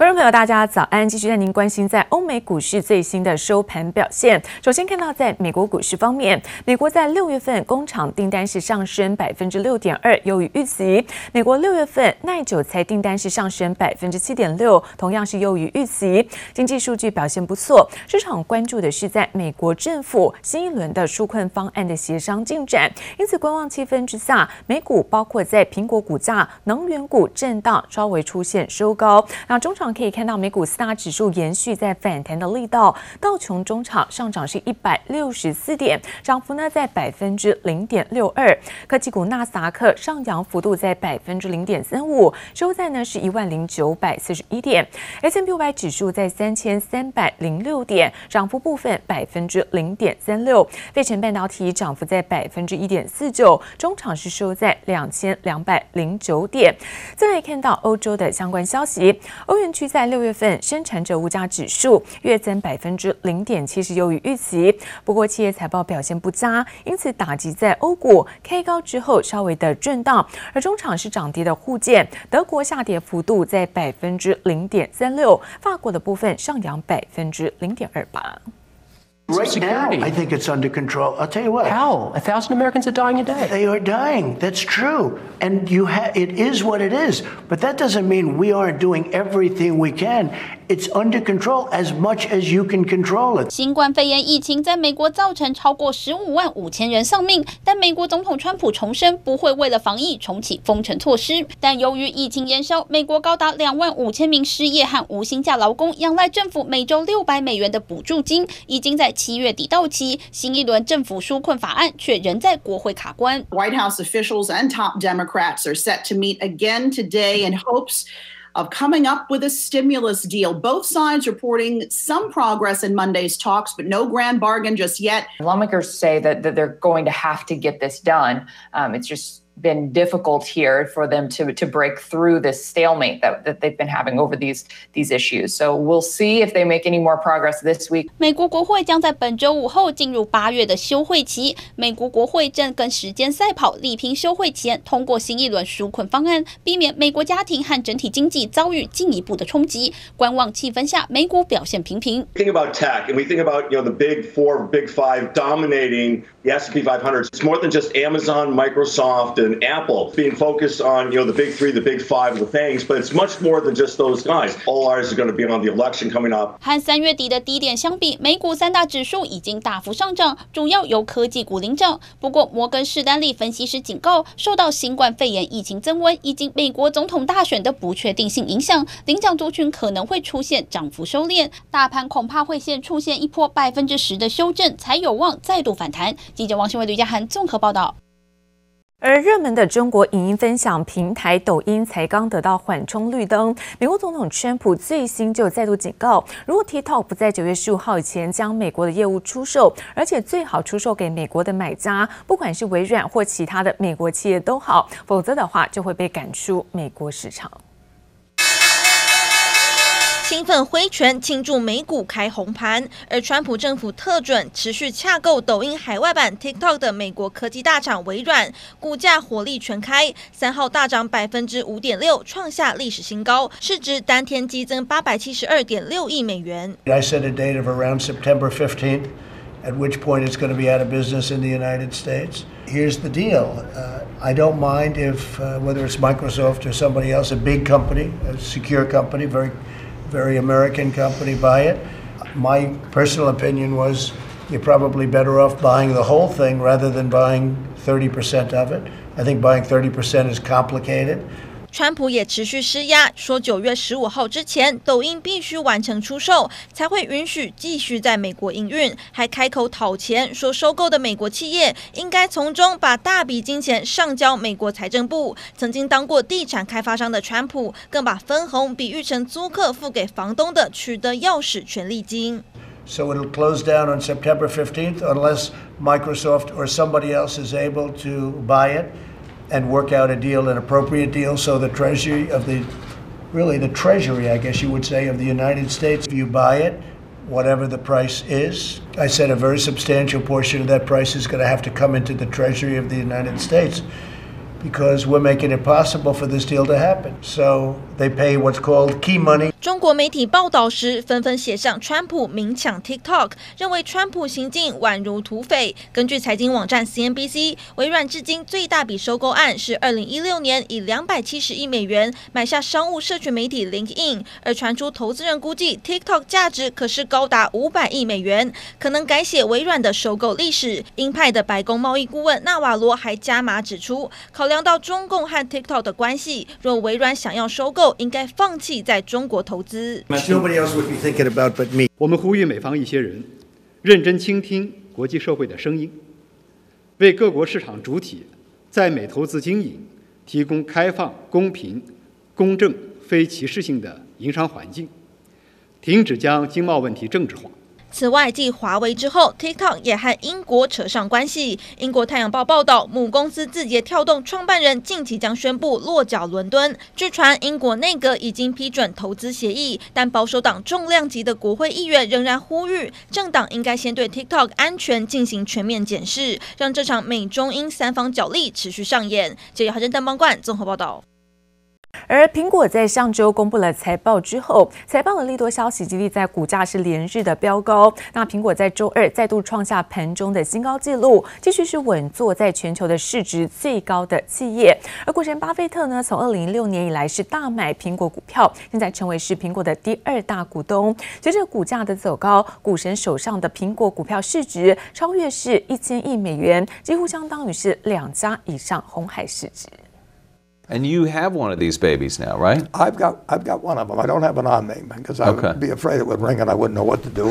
观众朋友，大家早安！继续带您关心在欧美股市最新的收盘表现。首先看到在美国股市方面，美国在六月份工厂订单是上升百分之六点二，优于预期。美国六月份耐久材订单是上升百分之七点六，同样是优于预期。经济数据表现不错，市场关注的是在美国政府新一轮的纾困方案的协商进展。因此，观望气氛之下，美股包括在苹果股价、能源股震荡，稍微出现收高。那中场。可以看到，美股四大指数延续在反弹的力道，道琼中场上涨是一百六十四点，涨幅呢在百分之零点六二。科技股纳斯达克上扬幅度在百分之零点三五，收在呢是一万零九百四十一点。S&P 五百指数在三千三百零六点，涨幅部分百分之零点三六。费城半导体涨幅在百分之一点四九，中场是收在两千两百零九点。再来看到欧洲的相关消息，欧元。区在六月份生产者物价指数月增百分之零点七，是优于预期。不过企业财报表现不佳，因此打击在欧股开高之后稍微的震荡。而中场是涨跌的互见，德国下跌幅度在百分之零点三六，法国的部分上扬百分之零点二八。Right now, I think it's under control. I'll tell you what. How? A thousand Americans are dying a day. They are dying. That's true. And you ha- it is what it is. But that doesn't mean we aren't doing everything we can. It's under control as much as you can control it. 新冠肺炎疫情在美国造成超过十五万五千人丧命，但美国总统川普重申不会为了防疫重启封城措施。但由于疫情延烧，美国高达两万五千名失业和无薪假劳工仰赖政府每周六百美元的补助金，已经在七月底到期。新一轮政府纾困法案却仍在国会卡关。White House officials and top Democrats are set to meet again today in hopes of coming up with a stimulus deal. Both sides reporting some progress in Monday's talks, but no grand bargain just yet. Lawmakers say that, that they're going to have to get this done. Um, it's just been difficult here for them to, to break through this stalemate that, that they've been having over these, these issues. So we'll see if they make any more progress this week. 美国国会将在本周五后进入八月的休会期。美国国会正跟时间赛跑，力拼休会前通过新一轮纾困方案，避免美国家庭和整体经济遭遇进一步的冲击。观望气氛下，美股表现平平。Think about tech, and we think about you know the big four, big five dominating The S&P 500. It's more than just Amazon, Microsoft, and Apple being focused on, you know, the big three, the big five, the things, but it's much more than just those guys. All eyes are going to be on the election coming up. 和三月底的低点相比，美股三大指数已经大幅上涨，主要由科技股领涨。不过，摩根士丹利分析师警告，受到新冠肺炎疫情增温以及美国总统大选的不确定性影响，领涨族群可能会出现涨幅收敛，大盘恐怕会先出现一波百分之十的修正，才有望再度反弹。记者王新伟、吕家涵综合报道。而热门的中国影音分享平台抖音才刚得到缓冲绿灯，美国总统川普最新就再度警告，如果 TikTok 不在九月十五号以前将美国的业务出售，而且最好出售给美国的买家，不管是微软或其他的美国企业都好，否则的话就会被赶出美国市场。兴奋挥拳庆祝美股开红盘，而川普政府特准持续洽购抖音海外版 TikTok 的美国科技大厂微软，股价火力全开，三号大涨百分之五点六，创下历史新高，市值当天激增八百七十二点六亿美元。I set a date of around September 15th, at which point it's going to be out of business in the United States. Here's the deal. Uh, I don't mind if, uh, whether it's Microsoft or somebody else, a big company, a secure company, very very American company buy it. My personal opinion was you're probably better off buying the whole thing rather than buying 30% of it. I think buying 30% is complicated. 川普也持续施压，说九月十五号之前，抖音必须完成出售，才会允许继续在美国营运。还开口讨钱，说收购的美国企业应该从中把大笔金钱上交美国财政部。曾经当过地产开发商的川普，更把分红比喻成租客付给房东的取得钥匙权利金。So it'll close down on September 15th unless Microsoft or somebody else is able to buy it. And work out a deal, an appropriate deal, so the Treasury of the, really the Treasury, I guess you would say, of the United States, if you buy it, whatever the price is, I said a very substantial portion of that price is going to have to come into the Treasury of the United States because we're making it possible for this deal to happen. So They pay what's called key money. 中国媒体报道时，纷纷写上川普明抢 TikTok，认为川普行径宛如土匪。根据财经网站 CNBC，微软至今最大笔收购案是二零一六年以两百七十亿美元买下商务社群媒体 LinkedIn，而传出投资人估计 TikTok 价值可是高达五百亿美元，可能改写微软的收购历史。鹰派的白宫贸易顾问纳瓦罗还加码指出，考量到中共和 TikTok 的关系，若微软想要收购，应该放弃在中国投资。我们呼吁美方一些人认真倾听国际社会的声音，为各国市场主体在美投资经营提供开放、公平、公正、非歧视性的营商环境，停止将经贸问题政治化。此外，继华为之后，TikTok 也和英国扯上关系。英国《太阳报》报道，母公司字节跳动创办人近期将宣布落脚伦敦。据传，英国内阁已经批准投资协议，但保守党重量级的国会议员仍然呼吁政党应该先对 TikTok 安全进行全面检视，让这场美中英三方角力持续上演。记者郝真、邓邦冠综合报道。而苹果在上周公布了财报之后，财报的利多消息激励在股价是连日的飙高。那苹果在周二再度创下盘中的新高纪录，继续是稳坐在全球的市值最高的企业。而股神巴菲特呢，从二零一六年以来是大买苹果股票，现在成为是苹果的第二大股东。随着股价的走高，股神手上的苹果股票市值超越是一千亿美元，几乎相当于是两家以上红海市值。And you have one of these babies now, right? I've got, I've got one of them. I don't have an on me because I would be afraid it would ring and I wouldn't know what to do.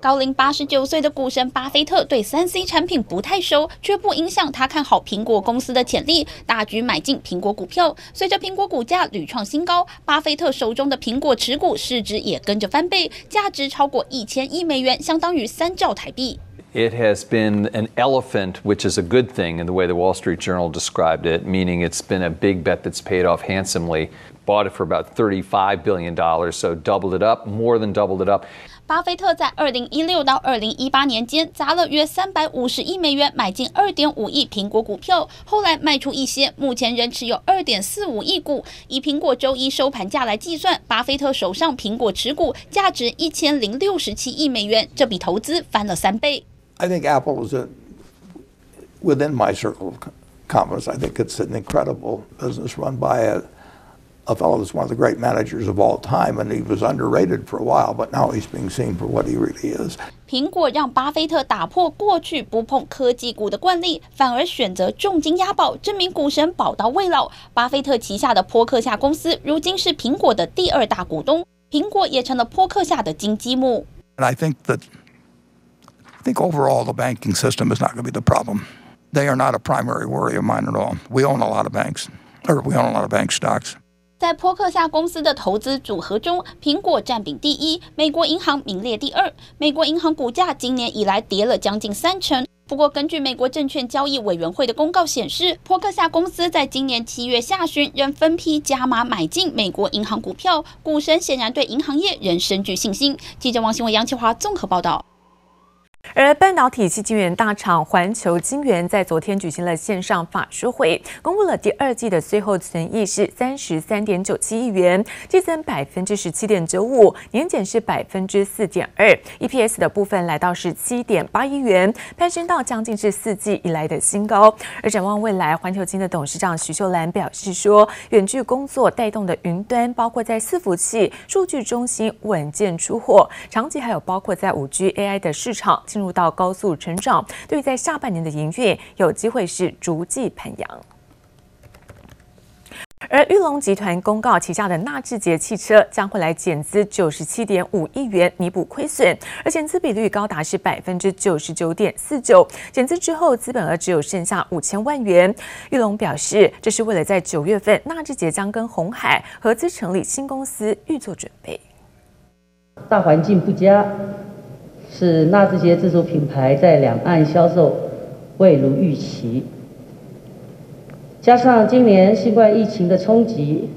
高龄八十九岁的股神巴菲特对三 C 产品不太熟，却不影响他看好苹果公司的潜力，大举买进苹果股票。随着苹果股价屡创新高，巴菲特手中的苹果持股市值也跟着翻倍，价值超过一千亿美元，相当于三兆台币。It has been an elephant, which is a good thing in the way the Wall Street Journal described it, meaning it's been a big bet that's paid off handsomely. Bought it for about $35 billion, so doubled it up, more than doubled it up. 巴菲特在二零一六到二零一八年间砸了约三百五十亿美元买进二点五亿苹果股票，后来卖出一些，目前仍持有二点四五亿股。以苹果周一收盘价来计算，巴菲特手上苹果持股价值一千零六十七亿美元，这笔投资翻了三倍。 I think Apple is a, within my circle of confidence. I think it's an incredible business run by a, a fellow that's one of the great managers of all time, and he was underrated for a while, but now he's being seen for what he really is. 苹果让巴菲特打破过去不碰科技股的惯例，反而选择重金押宝，证明股神宝刀未老。巴菲特旗下的波克夏公司如今是苹果的第二大股东，苹果也成了波克夏的金鸡母。And I think that I think overall the banking system is not going to be the problem. They are not a primary worry of mine at all. We own a lot of banks, or we own a lot of bank stocks. 在波克夏公司的投资组合中，苹果占比第一，美国银行名列第二。美国银行股价今年以来跌了将近三成。不过，根据美国证券交易委员会的公告显示，波克夏公司在今年七月下旬仍分批加码买进美国银行股票。股神显然对银行业仍深具信心。记者王新伟、杨启华综合报道。而半导体系晶圆大厂环球晶圆在昨天举行了线上法说会，公布了第二季的最后存益是三十三点九七亿元，季增百分之十七点九五，年减是百分之四点二，EPS 的部分来到是七点八亿元，攀升到将近是四季以来的新高。而展望未来，环球晶的董事长徐秀兰表示说，远距工作带动的云端，包括在伺服器、数据中心稳健出货，长期还有包括在五 G AI 的市场。进入到高速成长，对在下半年的营运有机会是逐季攀扬。而玉龙集团公告，旗下的纳智捷汽车将会来减资九十七点五亿元弥补亏损，而减资比率高达是百分之九十九点四九。减资之后，资本额只有剩下五千万元。玉龙表示，这是为了在九月份纳智捷将跟鸿海合资成立新公司预做准备。大环境不佳。是纳智捷自主品牌在两岸销售未如预期，加上今年新冠疫情的冲击，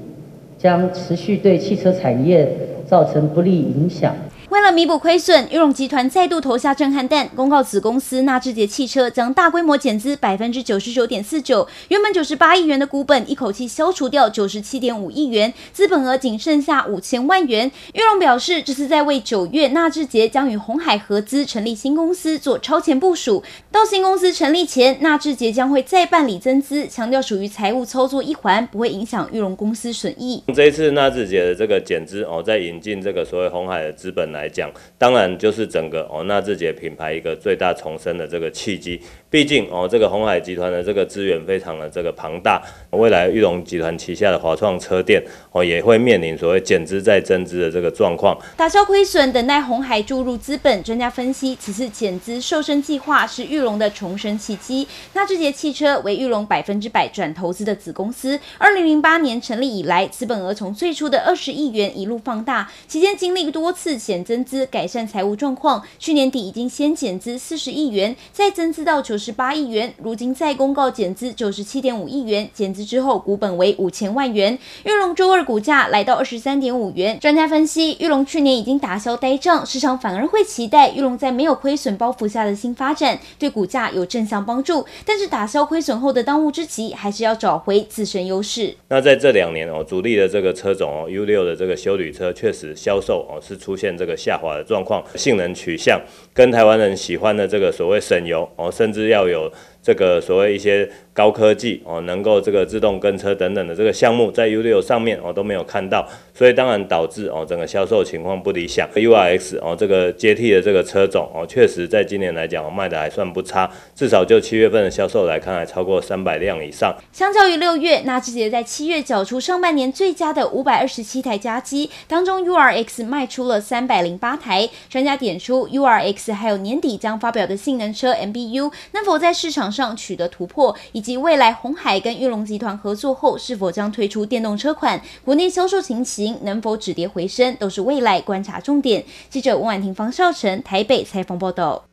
将持续对汽车产业造成不利影响。为了弥补亏损，玉龙集团再度投下震撼弹，公告子公司纳智捷汽车将大规模减资百分之九十九点四九，原本九十八亿元的股本，一口气消除掉九十七点五亿元，资本额仅剩下五千万元。玉龙表示，这是在为九月纳智捷将与鸿海合资成立新公司做超前部署。到新公司成立前，纳智捷将会再办理增资，强调属于财务操作一环，不会影响玉龙公司损益。这一次纳智捷的这个减资哦，在引进这个所谓红海的资本来。来讲，当然就是整个哦纳智捷品牌一个最大重生的这个契机。毕竟哦，这个鸿海集团的这个资源非常的这个庞大，未来玉龙集团旗下的华创车店哦也会面临所谓减资再增资的这个状况，打消亏损，等待鸿海注入资本。专家分析，此次减资瘦身计划是玉龙的重生契机。纳智捷汽车为玉龙百分之百转投资的子公司，二零零八年成立以来，资本额从最初的二十亿元一路放大，期间经历多次减增资，改善财务状况。去年底已经先减资四十亿元，再增资到九十八亿元，如今再公告减资九十七点五亿元，减资之后股本为五千万元。玉龙周二股价来到二十三点五元。专家分析，玉龙去年已经打消呆账，市场反而会期待玉龙在没有亏损包袱下的新发展，对股价有正向帮助。但是打消亏损后的当务之急，还是要找回自身优势。那在这两年哦，主力的这个车种哦，U6 的这个休旅车确实销售哦是出现这个下滑的状况，性能取向跟台湾人喜欢的这个所谓省油哦，甚至要有。这个所谓一些高科技哦，能够这个自动跟车等等的这个项目，在 U6 上面哦都没有看到，所以当然导致哦整个销售情况不理想。URX 哦这个接替的这个车种哦，确实在今年来讲卖的还算不差，至少就七月份的销售来看，还超过三百辆以上。相较于六月，纳智捷在七月缴出上半年最佳的五百二十七台佳绩，当中 URX 卖出了三百零八台。专家点出，URX 还有年底将发表的性能车 MBU 能否在市场上取得突破，以及及未来鸿海跟玉龙集团合作后是否将推出电动车款，国内销售情形能否止跌回升，都是未来观察重点。记者温婉婷、方少成台北采访报道。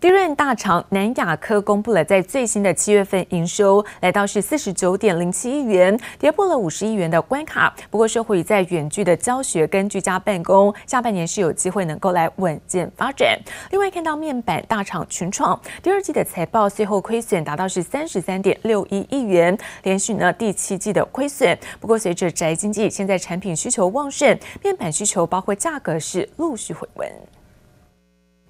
低润大厂南亚科公布了在最新的七月份营收，来到是四十九点零七亿元，跌破了五十亿元的关卡。不过，受惠于在远距的教学跟居家办公，下半年是有机会能够来稳健发展。另外，看到面板大厂群创第二季的财报，最后亏损达到是三十三点六一亿元，连续呢第七季的亏损。不过，随着宅经济现在产品需求旺盛，面板需求包括价格是陆续回温。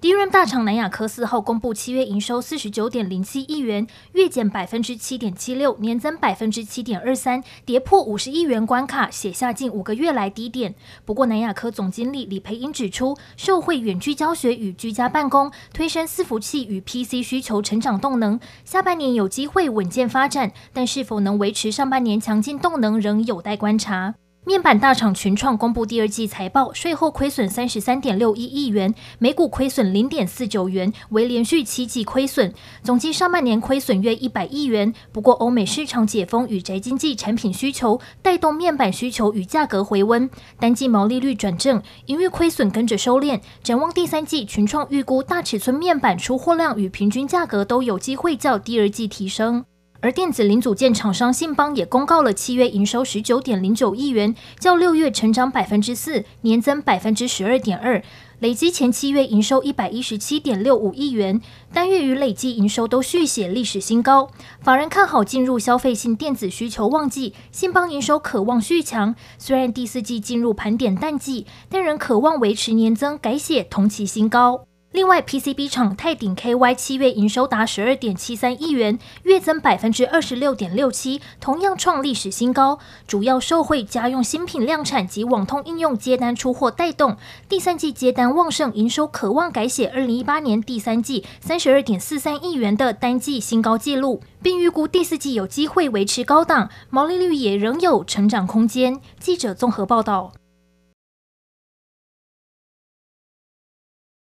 低润大厂南亚科四号公布七月营收四十九点零七亿元，月减百分之七点七六，年增百分之七点二三，跌破五十亿元关卡，写下近五个月来低点。不过，南亚科总经理李培英指出，受惠远距教学与居家办公，推升伺服器与 PC 需求成长动能，下半年有机会稳健发展，但是否能维持上半年强劲动能，仍有待观察。面板大厂群创公布第二季财报，税后亏损三十三点六一亿元，每股亏损零点四九元，为连续七季亏损，总计上半年亏损约一百亿元。不过，欧美市场解封与宅经济产品需求带动面板需求与价格回温，单季毛利率转正，营运亏损跟着收敛。展望第三季，群创预估大尺寸面板出货量与平均价格都有机会较第二季提升。而电子零组件厂商信邦也公告了七月营收十九点零九亿元，较六月成长百分之四，年增百分之十二点二，累计前七月营收一百一十七点六五亿元，单月与累计营收都续写历史新高。法人看好进入消费性电子需求旺季，信邦营收渴望续强。虽然第四季进入盘点淡季，但仍渴望维持年增，改写同期新高。另外，PCB 厂泰鼎 KY 七月营收达十二点七三亿元，月增百分之二十六点六七，同样创历史新高。主要受惠家用新品量产及网通应用接单出货带动，第三季接单旺盛，营收可望改写二零一八年第三季三十二点四三亿元的单季新高纪录，并预估第四季有机会维持高档，毛利率也仍有成长空间。记者综合报道。